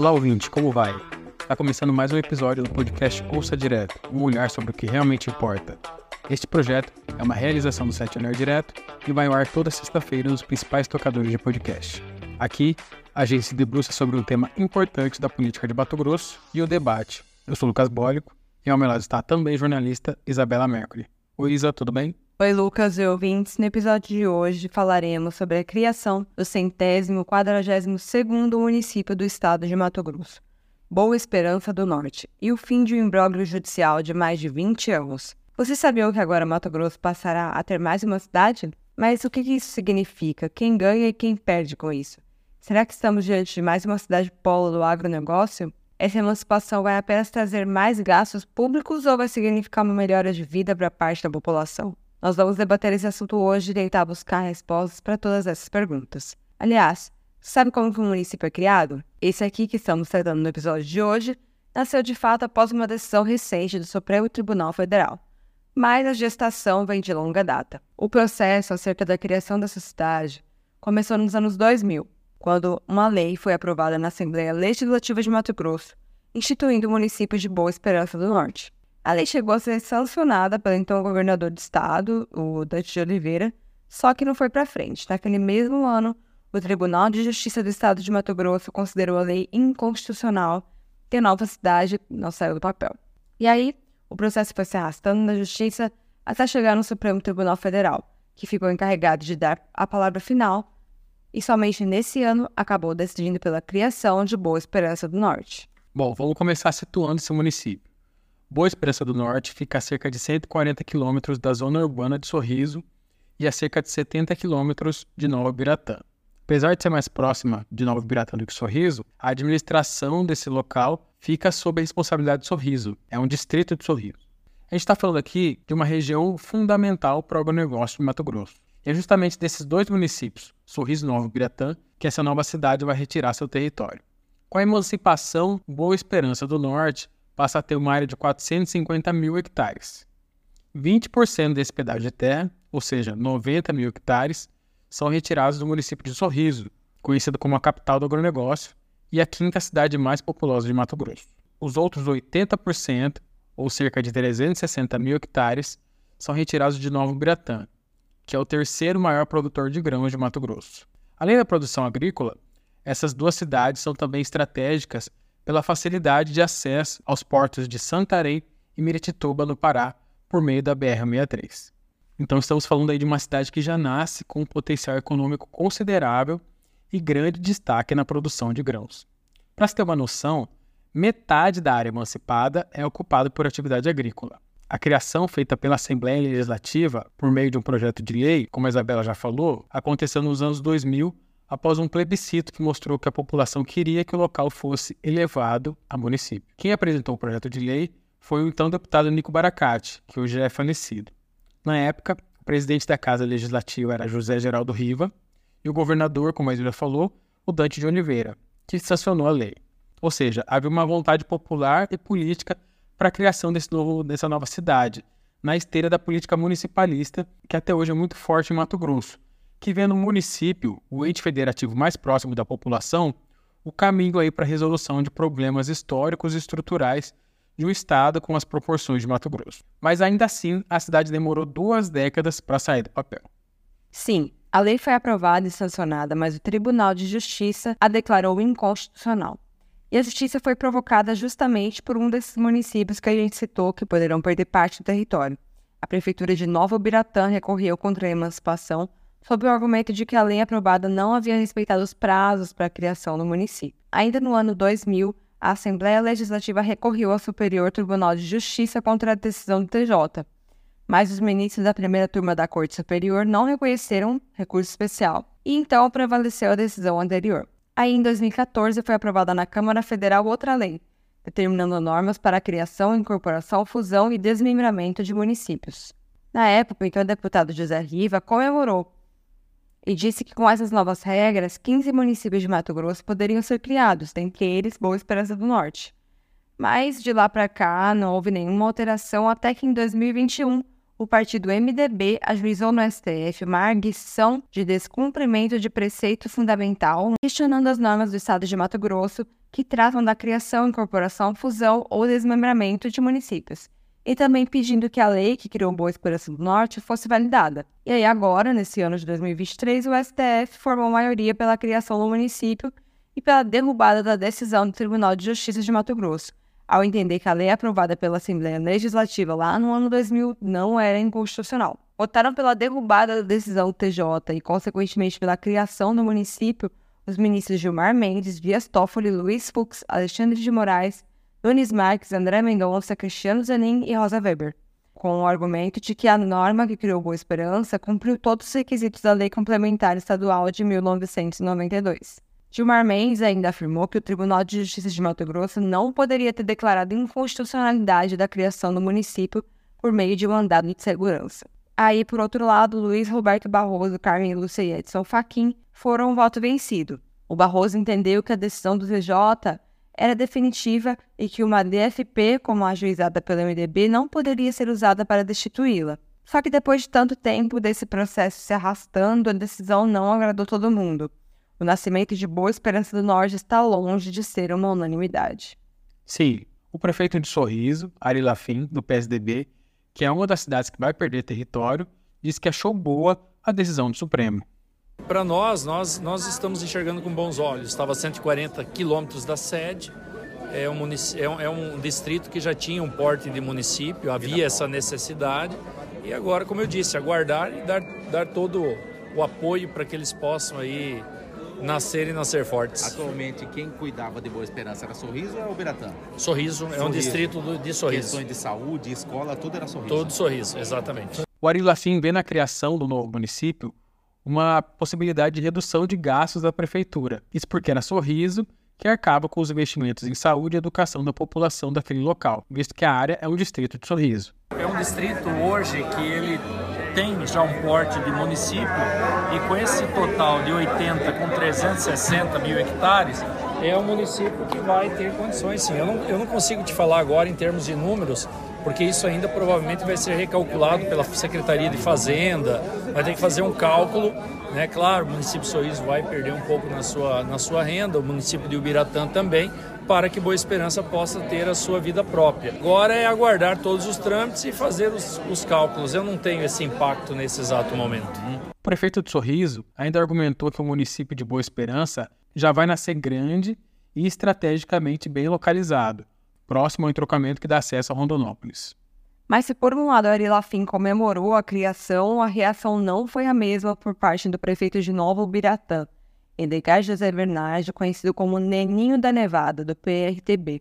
Olá, ouvinte, como vai? Está começando mais um episódio do podcast Ouça Direto, um olhar sobre o que realmente importa. Este projeto é uma realização do site Olhar Direto e vai ao ar toda sexta-feira nos principais tocadores de podcast. Aqui, a gente se debruça sobre um tema importante da política de Mato Grosso e o debate. Eu sou Lucas Bólico e ao meu lado está também jornalista Isabela Mercury. Oi, Isa, tudo bem? Oi, Lucas e ouvintes. No episódio de hoje falaremos sobre a criação do centésimo quadragésimo segundo município do estado de Mato Grosso, Boa Esperança do Norte, e o fim de um imbróglio judicial de mais de 20 anos. Você sabia que agora Mato Grosso passará a ter mais uma cidade? Mas o que isso significa? Quem ganha e quem perde com isso? Será que estamos diante de mais uma cidade polo do agronegócio? Essa emancipação vai apenas trazer mais gastos públicos ou vai significar uma melhora de vida para parte da população? Nós vamos debater esse assunto hoje e tentar buscar respostas para todas essas perguntas. Aliás, sabe como que um município é criado? Esse aqui que estamos tratando no episódio de hoje nasceu de fato após uma decisão recente do Supremo Tribunal Federal. Mas a gestação vem de longa data. O processo acerca da criação dessa cidade começou nos anos 2000, quando uma lei foi aprovada na Assembleia Legislativa de Mato Grosso, instituindo o município de Boa Esperança do Norte. A lei chegou a ser sancionada pelo então governador do estado, o Dante de Oliveira, só que não foi para frente. Naquele mesmo ano, o Tribunal de Justiça do Estado de Mato Grosso considerou a lei inconstitucional e a nova cidade não saiu do papel. E aí, o processo foi se arrastando na Justiça até chegar no Supremo Tribunal Federal, que ficou encarregado de dar a palavra final e somente nesse ano acabou decidindo pela criação de Boa Esperança do Norte. Bom, vamos começar situando esse município. Boa Esperança do Norte fica a cerca de 140 quilômetros da zona urbana de Sorriso e a cerca de 70 quilômetros de Nova Biratã. Apesar de ser mais próxima de Nova Biratã do que Sorriso, a administração desse local fica sob a responsabilidade de Sorriso, é um distrito de Sorriso. A gente está falando aqui de uma região fundamental para o agronegócio de Mato Grosso. E é justamente desses dois municípios, Sorriso e Nova Biratã, que essa nova cidade vai retirar seu território. Com a emancipação, Boa Esperança do Norte passa a ter uma área de 450 mil hectares. 20% desse pedaço de terra, ou seja, 90 mil hectares, são retirados do município de Sorriso, conhecido como a capital do agronegócio e a quinta cidade mais populosa de Mato Grosso. Os outros 80%, ou cerca de 360 mil hectares, são retirados de Novo Biratã, que é o terceiro maior produtor de grãos de Mato Grosso. Além da produção agrícola, essas duas cidades são também estratégicas pela facilidade de acesso aos portos de Santarém e Miritituba, no Pará, por meio da BR-63. Então estamos falando aí de uma cidade que já nasce com um potencial econômico considerável e grande destaque na produção de grãos. Para se ter uma noção, metade da área emancipada é ocupada por atividade agrícola. A criação feita pela Assembleia Legislativa por meio de um projeto de lei, como a Isabela já falou, aconteceu nos anos 2000 após um plebiscito que mostrou que a população queria que o local fosse elevado a município. Quem apresentou o projeto de lei foi o então deputado Nico Baracate, que hoje é falecido. Na época, o presidente da Casa Legislativa era José Geraldo Riva e o governador, como a Isabela falou, o Dante de Oliveira, que sancionou a lei. Ou seja, havia uma vontade popular e política para a criação desse novo, dessa nova cidade, na esteira da política municipalista, que até hoje é muito forte em Mato Grosso, que vê no município, o ente federativo mais próximo da população, o caminho aí para a resolução de problemas históricos e estruturais de um estado com as proporções de Mato Grosso. Mas ainda assim, a cidade demorou duas décadas para sair do papel. Sim, a lei foi aprovada e sancionada, mas o Tribunal de Justiça a declarou inconstitucional. E a justiça foi provocada justamente por um desses municípios que a gente citou que poderão perder parte do território. A prefeitura de Nova Biratã recorreu contra a emancipação sob o argumento de que a lei aprovada não havia respeitado os prazos para a criação do município. Ainda no ano 2000, a Assembleia Legislativa recorreu ao Superior Tribunal de Justiça contra a decisão do TJ, mas os ministros da primeira turma da Corte Superior não reconheceram recurso especial e então prevaleceu a decisão anterior. Aí, em 2014, foi aprovada na Câmara Federal outra lei, determinando normas para a criação, incorporação, fusão e desmembramento de municípios. Na época, então, o deputado José Riva comemorou e disse que com essas novas regras, 15 municípios de Mato Grosso poderiam ser criados, dentre eles Boa Esperança do Norte. Mas de lá para cá não houve nenhuma alteração até que em 2021 o partido MDB ajuizou no STF uma arguição de descumprimento de preceito fundamental, questionando as normas do Estado de Mato Grosso que tratam da criação, incorporação, fusão ou desmembramento de municípios, e também pedindo que a lei que criou Boa Esperança do Norte fosse validada. E aí agora, nesse ano de 2023, o STF formou maioria pela criação do município e pela derrubada da decisão do Tribunal de Justiça de Mato Grosso, ao entender que a lei aprovada pela Assembleia Legislativa lá no ano 2000 não era inconstitucional. Votaram pela derrubada da decisão do TJ e, consequentemente, pela criação do município os ministros Gilmar Mendes, Dias Toffoli, Luiz Fux, Alexandre de Moraes, Nunes Marques, André Mendonça, Cristiano Zanin e Rosa Weber, com o argumento de que a norma que criou Boa Esperança cumpriu todos os requisitos da Lei Complementar Estadual de 1992. Gilmar Mendes ainda afirmou que o Tribunal de Justiça de Mato Grosso não poderia ter declarado inconstitucionalidade da criação do município por meio de mandado de segurança. Aí, por outro lado, Luiz Roberto Barroso, Carmen Lúcia e Edson Fachin foram um voto vencido. O Barroso entendeu que a decisão do TJ era definitiva e que uma DFP, como ajuizada pelo MDB, não poderia ser usada para destituí-la. Só que depois de tanto tempo desse processo se arrastando, a decisão não agradou todo mundo. O nascimento de Boa Esperança do Norte está longe de ser uma unanimidade. Sim, o prefeito de Sorriso, Ari Lafim, do PSDB, que é uma das cidades que vai perder território, disse que achou boa a decisão do Supremo. Para nós, nós, nós estamos enxergando com bons olhos. Estava a 140 quilômetros da sede, é um, é, um, é um distrito que já tinha um porte de município, havia essa necessidade. E agora, como eu disse, aguardar e dar, dar todo o apoio para que eles possam aí nascer e nascer fortes. Atualmente, quem cuidava de Boa Esperança era Sorriso ou era Ubiratã? Sorriso, Sorriso. é um distrito do, de Sorriso. Questões de saúde, escola, tudo era Sorriso. Todo Sorriso, exatamente. O Ari Lafim vê na criação do novo município uma possibilidade de redução de gastos da prefeitura. Isso porque era Sorriso que arcava com os investimentos em saúde e educação da população daquele local, visto que a área é um distrito de Sorriso. É um distrito hoje que ele tem já um porte de município e com esse total de 80 com 360 mil hectares, é um município que vai ter condições sim. Eu não, eu não consigo te falar agora em termos de números, porque isso ainda provavelmente vai ser recalculado pela Secretaria de Fazenda, vai ter que fazer um cálculo. Né? Claro, o município de Sorriso vai perder um pouco na sua, na sua renda, o município de Ubiratã também, para que Boa Esperança possa ter a sua vida própria. Agora é aguardar todos os trâmites e fazer os, os cálculos. Eu não tenho esse impacto nesse exato momento. O prefeito de Sorriso ainda argumentou que o município de Boa Esperança já vai nascer grande e estrategicamente bem localizado, próximo ao entrocamento que dá acesso a Rondonópolis. Mas se por um lado a Arilafim comemorou a criação, a reação não foi a mesma por parte do prefeito de Nova Ubiratã, Edgar José Bernardo, conhecido como Neninho da Nevada, do PRTB.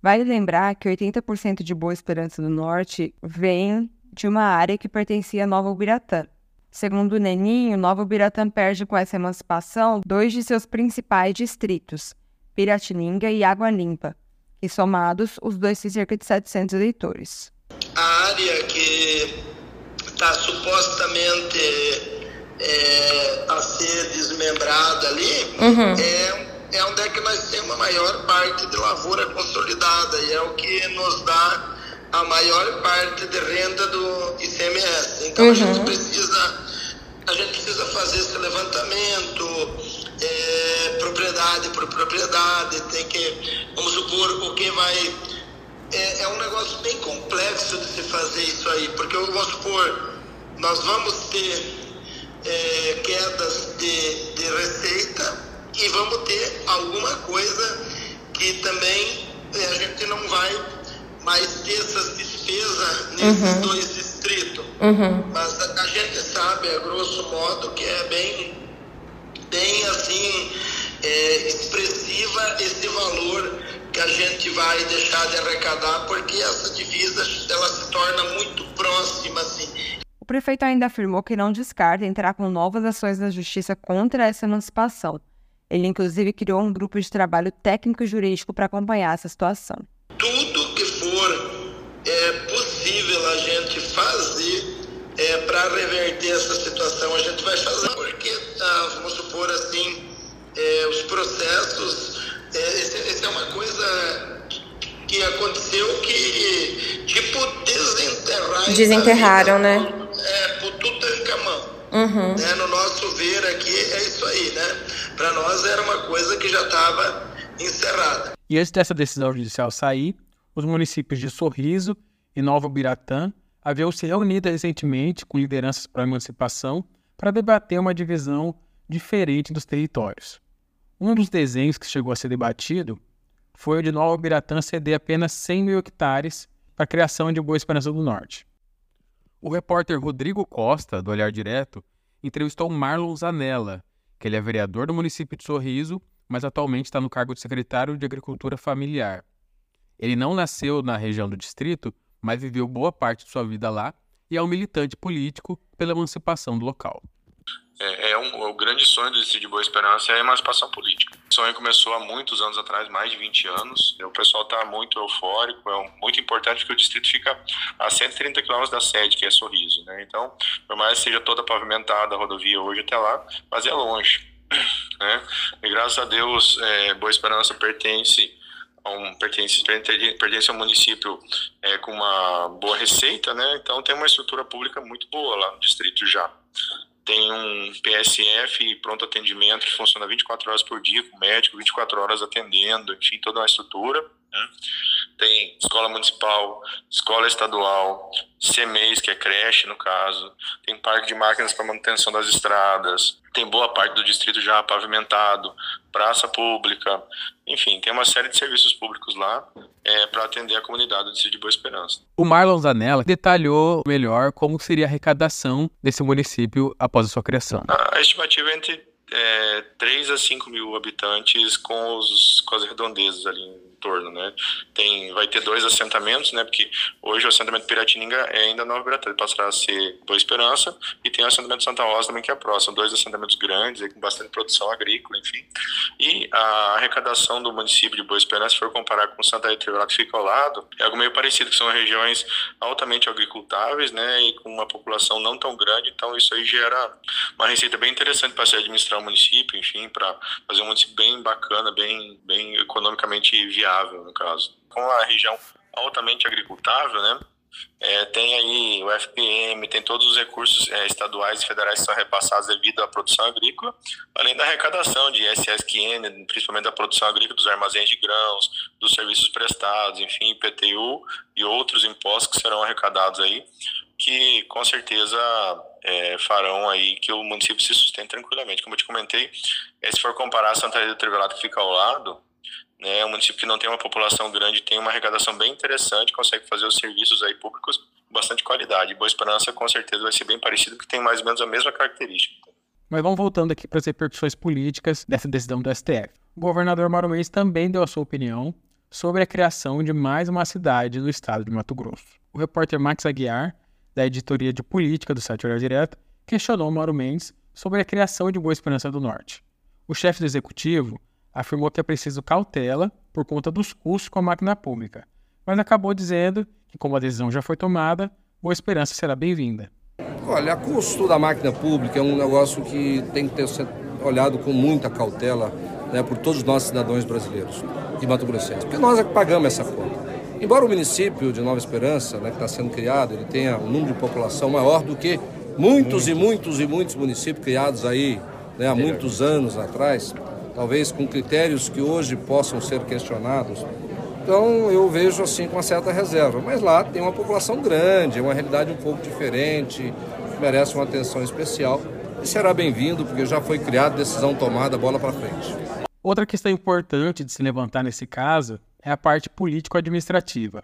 Vale lembrar que 80% de Boa Esperança do Norte vem de uma área que pertencia a Nova Ubiratã. Segundo o Neninho, Nova Ubiratã perde com essa emancipação dois de seus principais distritos, Piratininga e Água Limpa, e somados, os dois têm cerca de 700 eleitores. A área que está supostamente é, a ser desmembrada ali, uhum. é, é onde é que nós temos a maior parte de lavoura consolidada e é o que nos dá a maior parte de renda do ICMS. Então uhum. a gente precisa a gente precisa fazer esse levantamento, é, propriedade por propriedade, tem que, vamos supor, o que vai. É, é um negócio bem complexo de se fazer isso aí, porque vamos supor, nós vamos ter é, quedas de, de receita e vamos ter alguma coisa que também é, a gente não vai mais ter essas despesas nesses uhum. dois distritos. Uhum. Mas a, a, gente sabe, a grosso modo, que é bem, bem assim, é, expressiva esse valor que a gente vai deixar de arrecadar, porque essa divisa ela se torna muito próxima, assim. O prefeito ainda afirmou que não descarta entrar com novas ações na justiça contra essa emancipação. Ele, inclusive, criou um grupo de trabalho técnico-jurídico para acompanhar essa situação. Tudo que for é, possível a gente fazer é, para reverter essa situação, a gente vai fazer. Vamos supor assim, é, os processos, é, essa é uma coisa que aconteceu que, tipo, desenterrar. Desenterraram, né? É, por Tutankhamon. Uhum. Né? No nosso ver aqui é isso aí, né? Para nós era uma coisa que já estava encerrada. E antes dessa decisão judicial sair, os municípios de Sorriso e Nova Biratã haviam se reunido recentemente com lideranças para a emancipação para debater uma divisão diferente dos territórios. Um dos desenhos que chegou a ser debatido foi o de Nova Biratã ceder apenas 100 mil hectares para a criação de Boa Esperança do Norte. O repórter Rodrigo Costa, do Olhar Direto, entrevistou Marlon Zanella, que ele é vereador do município de Sorriso, mas atualmente está no cargo de secretário de Agricultura Familiar. Ele não nasceu na região do distrito, mas viveu boa parte de sua vida lá e é um militante político pela emancipação do local. É, é um, o grande sonho do Distrito de Boa Esperança é a emancipação política. O sonho começou há muitos anos atrás, mais de 20 anos. O pessoal está muito eufórico, é um, muito importante porque o distrito fica a 130 quilômetros da sede, que é Sorriso. Né? Então, por mais que seja toda pavimentada a rodovia hoje até lá, mas é longe. Né? E graças a Deus, é, Boa Esperança pertence um, pertence, pertence ao município é, com uma boa receita, né? Então tem uma estrutura pública muito boa lá no distrito já tem um PSF pronto atendimento que funciona 24 horas por dia, com médico, 24 horas atendendo, enfim, toda uma estrutura. Né? Tem escola municipal, escola estadual, CMEs, que é creche no caso, tem parque de máquinas para manutenção das estradas, tem boa parte do distrito já pavimentado, praça pública, enfim, tem uma série de serviços públicos lá é, para atender a comunidade do distrito de Boa Esperança. O Marlon Zanella detalhou melhor como seria a arrecadação desse município após a sua criação. A estimativa é entre é, 3 a 5 mil habitantes com, os, com as redondezas ali né? Tem, vai ter dois assentamentos, né? Porque hoje o assentamento Piratininga é ainda Nova Biratã, ele passará a ser Boa Esperança, e tem o assentamento Santa Rosa também que é próximo, dois assentamentos grandes, com bastante produção agrícola, enfim. E a arrecadação do município de Boa Esperança, se for comparar com Santa Tribunal que fica ao lado, é algo meio parecido, que são regiões altamente agricultáveis, né? E com uma população não tão grande, então isso aí gera uma receita bem interessante para se administrar o município, enfim, para fazer um município bem bacana, bem, bem economicamente viável no caso. Com a região altamente agricultável, né? É, tem aí o FPM, tem todos os recursos é, estaduais e federais que são repassados devido à produção agrícola, além da arrecadação de SSQN, principalmente da produção agrícola, dos armazéns de grãos, dos serviços prestados, enfim, IPTU e outros impostos que serão arrecadados aí, que com certeza é, farão aí que o município se sustente tranquilamente. Como eu te comentei, é, se for comparar Santa Rita do Trevelato que fica ao lado, né? Um município que não tem uma população grande tem uma arrecadação bem interessante, consegue fazer os serviços aí públicos bastante qualidade. Boa Esperança com certeza vai ser bem parecido, porque tem mais ou menos a mesma característica. Mas vamos voltando aqui para as repercussões políticas dessa decisão do STF. O governador Mauro Mendes também deu a sua opinião sobre a criação de mais uma cidade no estado de Mato Grosso. O repórter Max Aguiar, da editoria de política do site Olhar Direto, questionou Mauro Mendes sobre a criação de Boa Esperança do Norte. O chefe do executivo afirmou que é preciso cautela por conta dos custos com a máquina pública, mas acabou dizendo que, como a decisão já foi tomada, Boa Esperança será bem-vinda. Olha, o custo da máquina pública é um negócio que tem que ser olhado com muita cautela né, por todos nós cidadãos brasileiros e mato-grossenses, porque nós é que pagamos essa conta. Embora o município de Nova Esperança, né, que está sendo criado, ele tenha um número de população maior do que muitos e muitos e muitos municípios criados aí né, há muitos anos atrás, talvez com critérios que hoje possam ser questionados. Então eu vejo assim com uma certa reserva. Mas lá tem uma população grande, é uma realidade um pouco diferente, merece uma atenção especial e será bem-vindo porque já foi criada, decisão tomada, bola para frente. Outra questão importante de se levantar nesse caso é a parte político-administrativa.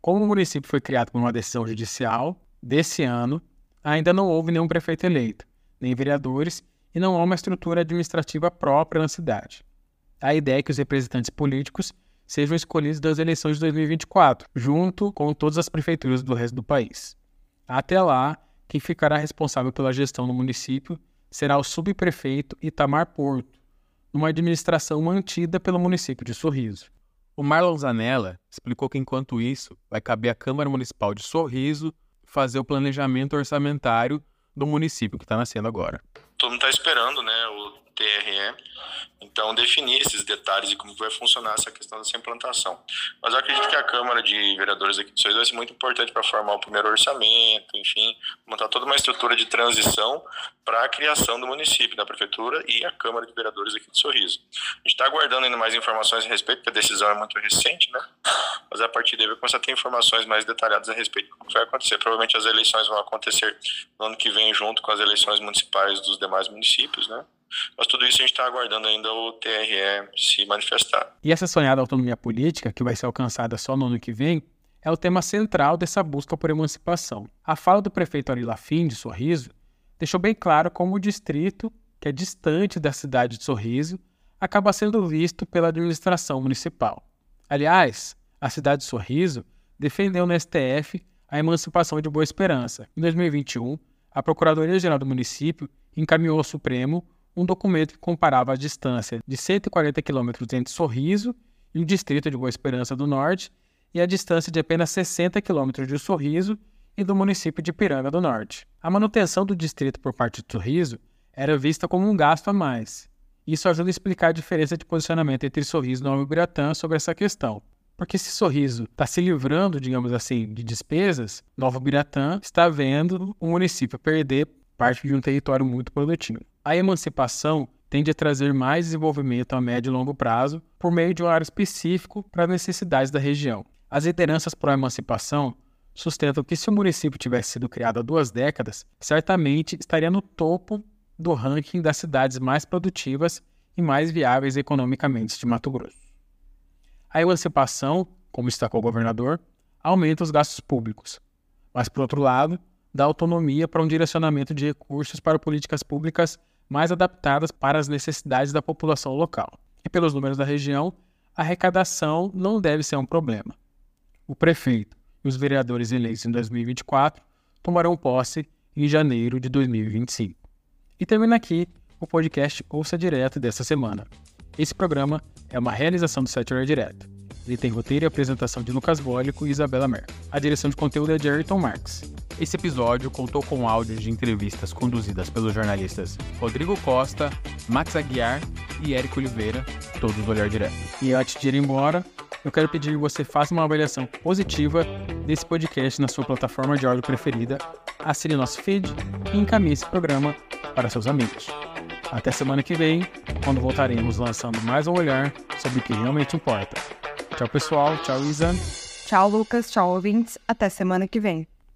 Como o município foi criado por uma decisão judicial, desse ano ainda não houve nenhum prefeito eleito, nem vereadores e não há uma estrutura administrativa própria na cidade. A ideia é que os representantes políticos sejam escolhidos das eleições de 2024, junto com todas as prefeituras do resto do país. Até lá, quem ficará responsável pela gestão no município será o subprefeito Itamar Porto, numa administração mantida pelo município de Sorriso. O Marlon Zanella explicou que, enquanto isso, vai caber à Câmara Municipal de Sorriso fazer o planejamento orçamentário do município que está nascendo agora todo mundo está esperando, né, o TRE, então definir esses detalhes e como vai funcionar essa questão dessa implantação. Mas eu acredito que a Câmara de Vereadores aqui de Sorriso vai ser muito importante para formar o primeiro orçamento, enfim, montar toda uma estrutura de transição para a criação do município, da Prefeitura e a Câmara de Vereadores aqui de Sorriso. A gente está aguardando ainda mais informações a respeito, porque a decisão é muito recente, né? Mas a partir daí vai começar a ter informações mais detalhadas a respeito do que vai acontecer. Provavelmente as eleições vão acontecer no ano que vem, junto com as eleições municipais dos demais municípios, né? Mas tudo isso a gente está aguardando ainda o TRE se manifestar. E essa sonhada autonomia política, que vai ser alcançada só no ano que vem, é o tema central dessa busca por emancipação. A fala do prefeito Ari Lafim, de Sorriso, deixou bem claro como o distrito, que é distante da cidade de Sorriso, acaba sendo visto pela administração municipal. Aliás, a cidade de Sorriso defendeu no STF a emancipação de Boa Esperança. Em 2021, a Procuradoria-Geral do município encaminhou ao Supremo um documento que comparava a distância de 140 quilômetros entre Sorriso e o distrito de Boa Esperança do Norte e a distância de apenas 60 quilômetros de Sorriso e do município de Piranga do Norte. A manutenção do distrito por parte de Sorriso era vista como um gasto a mais. Isso ajuda a explicar a diferença de posicionamento entre Sorriso e Nova Ibiratã sobre essa questão. Porque se Sorriso está se livrando, digamos assim, de despesas, Nova Biratã está vendo o município perder parte de um território muito produtivo. A emancipação tende a trazer mais desenvolvimento a médio e longo prazo por meio de um área específico para as necessidades da região. As lideranças pró-emancipação sustentam que se o município tivesse sido criado há duas décadas, certamente estaria no topo do ranking das cidades mais produtivas e mais viáveis economicamente de Mato Grosso. A emancipação, como destacou o governador, aumenta os gastos públicos, mas, por outro lado, dá autonomia para um direcionamento de recursos para políticas públicas mais adaptadas para as necessidades da população local. E pelos números da região, a arrecadação não deve ser um problema. O prefeito e os vereadores eleitos em 2024 tomarão posse em janeiro de 2025. E termina aqui o podcast Ouça Direto desta semana. Esse programa é uma realização do Hora Direto. Ele tem roteiro e apresentação de Lucas Bólico e Isabela Mer. A direção de conteúdo é de Ayrton Marx. Esse episódio contou com áudios de entrevistas conduzidas pelos jornalistas Rodrigo Costa, Max Aguiar e Érico Oliveira, todos do Olhar Direto. E antes de ir embora, eu quero pedir que você faça uma avaliação positiva desse podcast na sua plataforma de áudio preferida, assine nosso feed e encaminhe esse programa para seus amigos. Até semana que vem, quando voltaremos lançando mais um olhar sobre o que realmente importa. Tchau, pessoal. Tchau, Isa. Tchau, Lucas. Tchau, ouvintes. Até semana que vem.